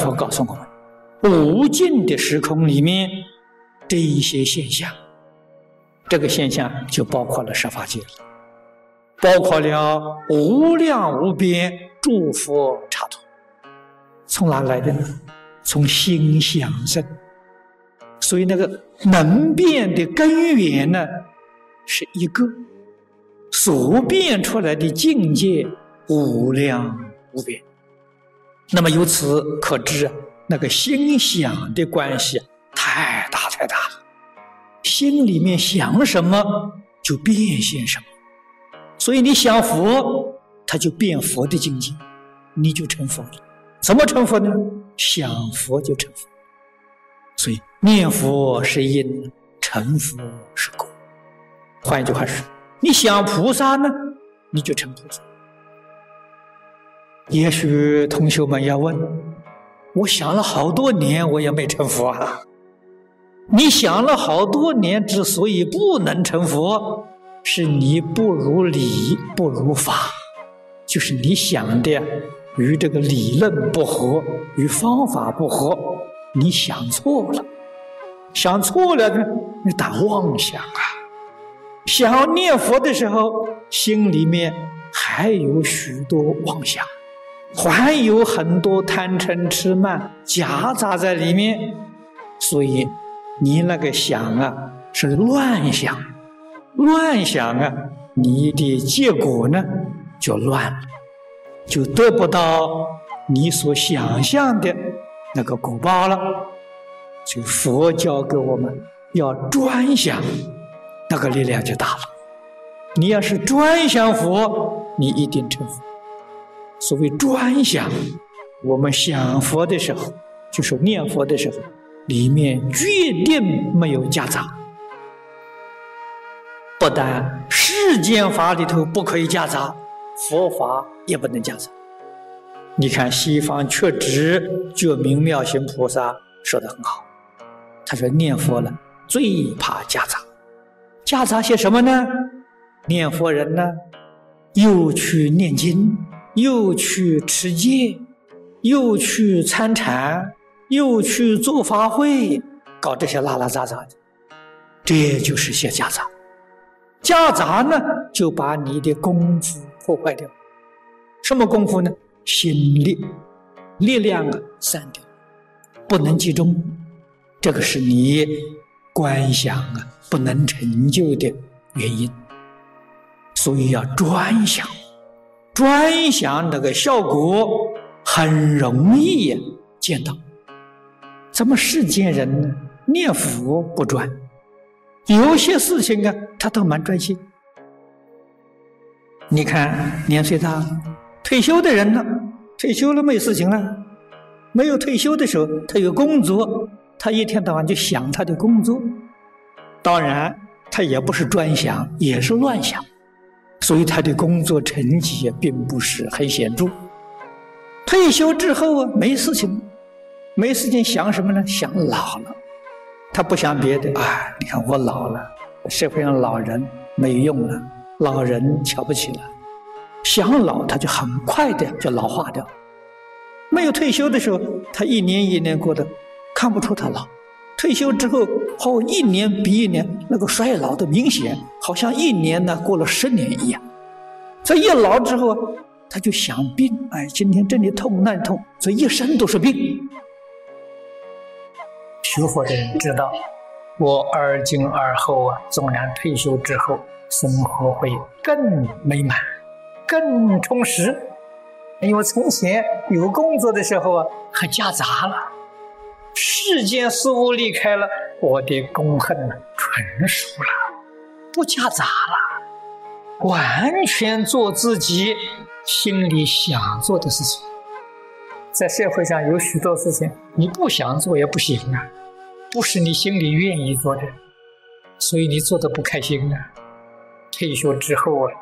佛告诉我们，无尽的时空里面这一些现象，这个现象就包括了十法界，包括了无量无边诸佛刹土，从哪来的呢？从心想生。所以那个能变的根源呢，是一个所变出来的境界无量无边。那么由此可知，那个心想的关系太大太大了。心里面想什么，就变现什么。所以你想佛，他就变佛的境界，你就成佛了。怎么成佛呢？想佛就成佛。所以念佛是因，成佛是果。换一句话说，你想菩萨呢，你就成菩萨。也许同学们要问：我想了好多年，我也没成佛啊。你想了好多年，之所以不能成佛，是你不如理，不如法，就是你想的与这个理论不合，与方法不合，你想错了。想错了呢，你打妄想啊！想念佛的时候，心里面还有许多妄想。还有很多贪嗔痴慢夹杂在里面，所以你那个想啊是乱想，乱想啊，你的结果呢就乱了，就得不到你所想象的那个果报了。所以佛教给我们要专想，那个力量就大了。你要是专想佛，你一定成佛。所谓专想，我们想佛的时候，就是念佛的时候，里面决定没有夹杂。不但世间法里头不可以夹杂，佛法也不能夹杂。你看西方确实就明妙行菩萨说的很好，他说念佛了最怕夹杂，夹杂些什么呢？念佛人呢，又去念经。又去持戒，又去参禅，又去做法会，搞这些拉拉杂杂的，这就是些夹杂。夹杂呢，就把你的功夫破坏掉。什么功夫呢？心力、力量啊，散掉，不能集中。这个是你观想啊不能成就的原因。所以要专想。专想那个效果很容易见到，咱们世间人呢念佛不专，有些事情啊他都蛮专心。你看年岁大退休的人呢，退休了没事情了，没有退休的时候他有工作，他一天到晚就想他的工作，当然他也不是专想，也是乱想。所以他的工作成绩也并不是很显著。退休之后啊，没事情，没事情想什么呢？想老了。他不想别的啊！你看我老了，社会上老人没用了，老人瞧不起了。想老，他就很快的就老化掉。没有退休的时候，他一年一年过的，看不出他老。退休之后，好一年比一年那个衰老的明显，好像一年呢过了十年一样。这一老之后，他就想病，哎，今天这里痛那里痛，这一身都是病。学佛的人知道，我二今二后啊，纵然退休之后，生活会更美满、更充实，因为从前有工作的时候啊，还夹杂了。世间事物离开了，我的功恨纯熟了，不夹杂了，完全做自己心里想做的事情。在社会上有许多事情，你不想做也不行啊，不是你心里愿意做的，所以你做的不开心啊。退休之后啊，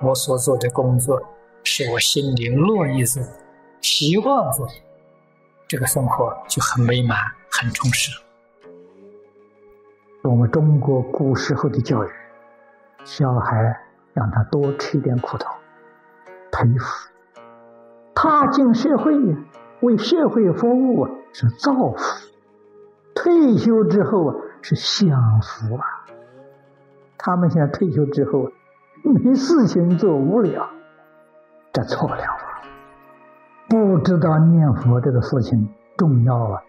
我所做的工作是我心里乐意做、希望做的。这个生活就很美满、很充实。我们中国古时候的教育，小孩让他多吃点苦头，佩服。踏进社会，为社会服务是造福，退休之后啊是享福啊。他们现在退休之后没事情做，无聊，这错了啊！不知道念佛这个事情重要啊，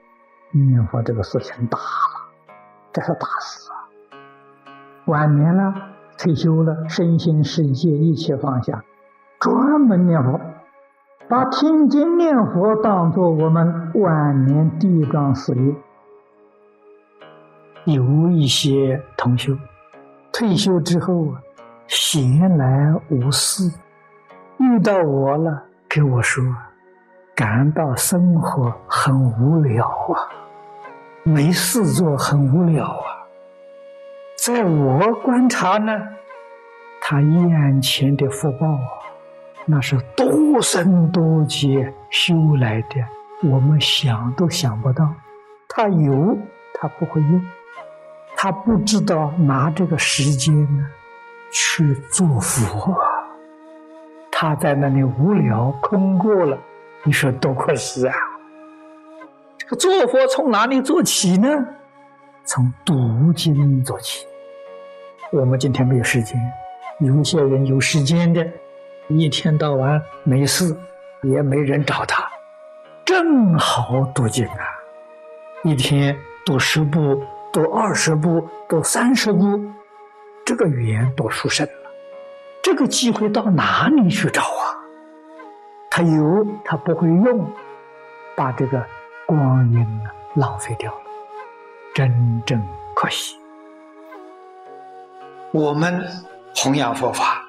念佛这个事情大了，这是大事啊。晚年了，退休了，身心世界一切放下，专门念佛。把听经念佛当作我们晚年地桩事业。有一些同修退休之后啊，闲来无事，遇到我了，给我说，感到生活很无聊啊，没事做，很无聊啊。在我观察呢，他眼前的福报啊。那是多生多劫修来的，我们想都想不到。他有，他不会用，他不知道拿这个时间呢去做佛。他在那里无聊空过了，你说多可惜啊！这个做佛从哪里做起呢？从读经做起。我们今天没有时间，有些人有时间的。一天到晚没事，也没人找他，正好读经啊！一天读十部，读二十部，读三十部，这个语言多殊胜了。这个机会到哪里去找啊？他有，他不会用，把这个光阴啊浪费掉了，真正可惜。我们弘扬佛法。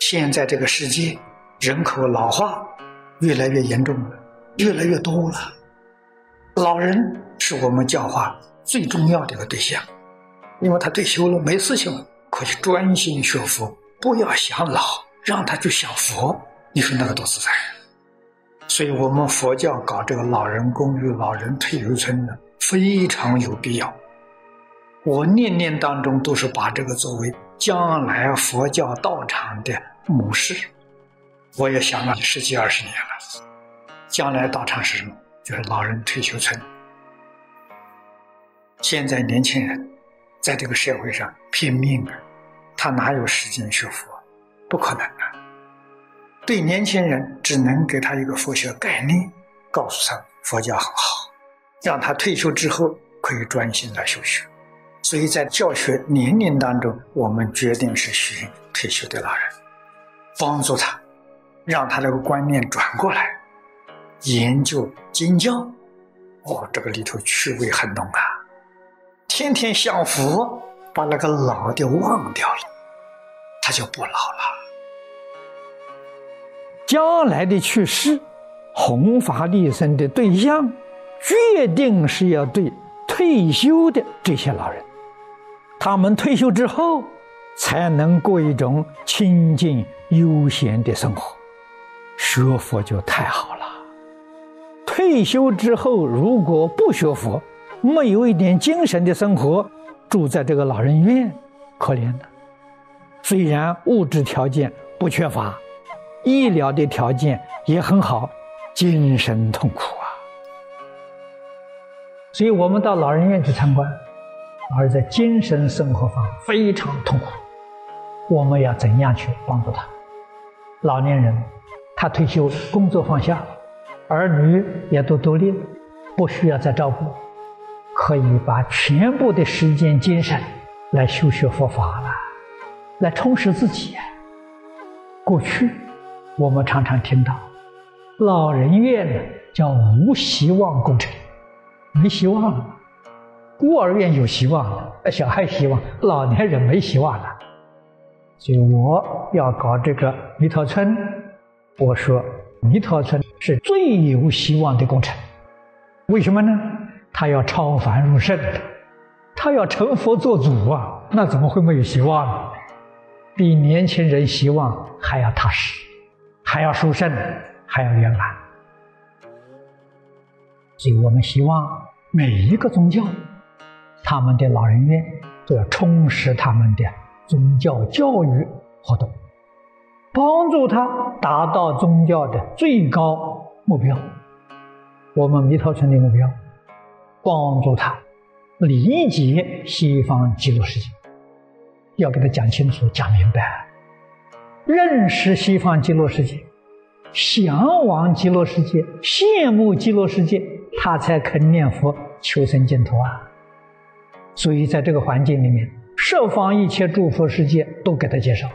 现在这个世界人口老化越来越严重了，越来越多了。老人是我们教化最重要的一个对象，因为他退休了没事情了，可以专心学佛，不要想老，让他去想佛。你说那个多自在！所以我们佛教搞这个老人公寓、老人退休村呢，非常有必要。我念念当中都是把这个作为将来佛教道场的。模式，我也想了十几二十年了。将来道场是什么？就是老人退休村。现在年轻人在这个社会上拼命啊，他哪有时间学佛？不可能！对年轻人，只能给他一个佛学概念，告诉他佛教很好，让他退休之后可以专心来修学。所以在教学年龄当中，我们决定是寻退休的老人。帮助他，让他那个观念转过来，研究经教。哦，这个里头趣味很浓啊！天天享福，把那个老的忘掉了，他就不老了。将来的去世，弘法利生的对象，决定是要对退休的这些老人。他们退休之后。才能过一种清静悠闲的生活，学佛就太好了。退休之后如果不学佛，没有一点精神的生活，住在这个老人院，可怜的。虽然物质条件不缺乏，医疗的条件也很好，精神痛苦啊。所以我们到老人院去参观，而在精神生活上非常痛苦。我们要怎样去帮助他？老年人，他退休，工作放下，儿女也都独立，不需要再照顾，可以把全部的时间、精神来修学佛法了，来充实自己。过去我们常常听到，老人院呢叫无希望工程，没希望了；孤儿院有希望了，小孩希望，老年人没希望了。所以我要搞这个弥陀村，我说弥陀村是最有希望的工程。为什么呢？他要超凡入圣，他要成佛做主啊！那怎么会没有希望呢？比年轻人希望还要踏实，还要殊胜，还要圆满。所以我们希望每一个宗教，他们的老人院都要充实他们的。宗教教育活动，帮助他达到宗教的最高目标，我们弥陀村的目标，帮助他理解西方极乐世界，要给他讲清楚、讲明白，认识西方极乐世界，向往极乐世界，羡慕极乐世界，他才肯念佛求生净土啊。所以，在这个环境里面，设方一切诸佛世界都给他介绍，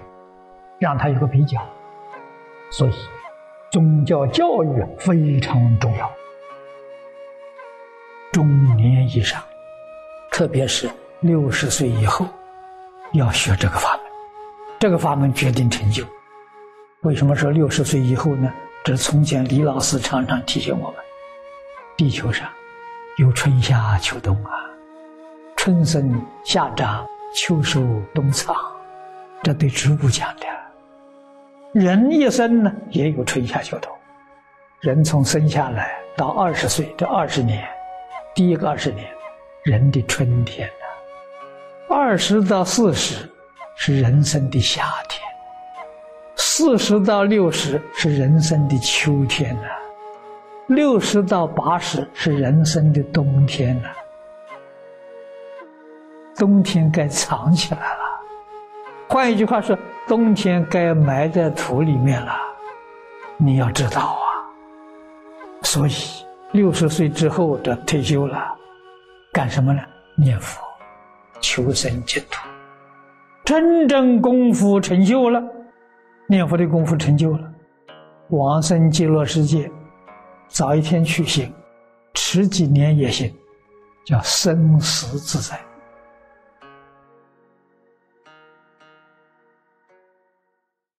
让他有个比较。所以，宗教教育非常重要。中年以上，特别是六十岁以后，要学这个法门。这个法门决定成就。为什么说六十岁以后呢？这从前李老师常常提醒我们：地球上有春夏秋冬啊。春生夏长秋收冬藏，这对植物讲的。人一生呢也有春夏秋冬，人从生下来到二十岁这二十年，第一个二十年，人的春天呢；二十到四十是人生的夏天，四十到六十是人生的秋天呢，六十到八十是人生的冬天呢。冬天该藏起来了，换一句话说，冬天该埋在土里面了。你要知道啊，所以六十岁之后的退休了，干什么呢？念佛，求生净土，真正功夫成就了，念佛的功夫成就了，往生极乐世界，早一天去行，迟几年也行，叫生死自在。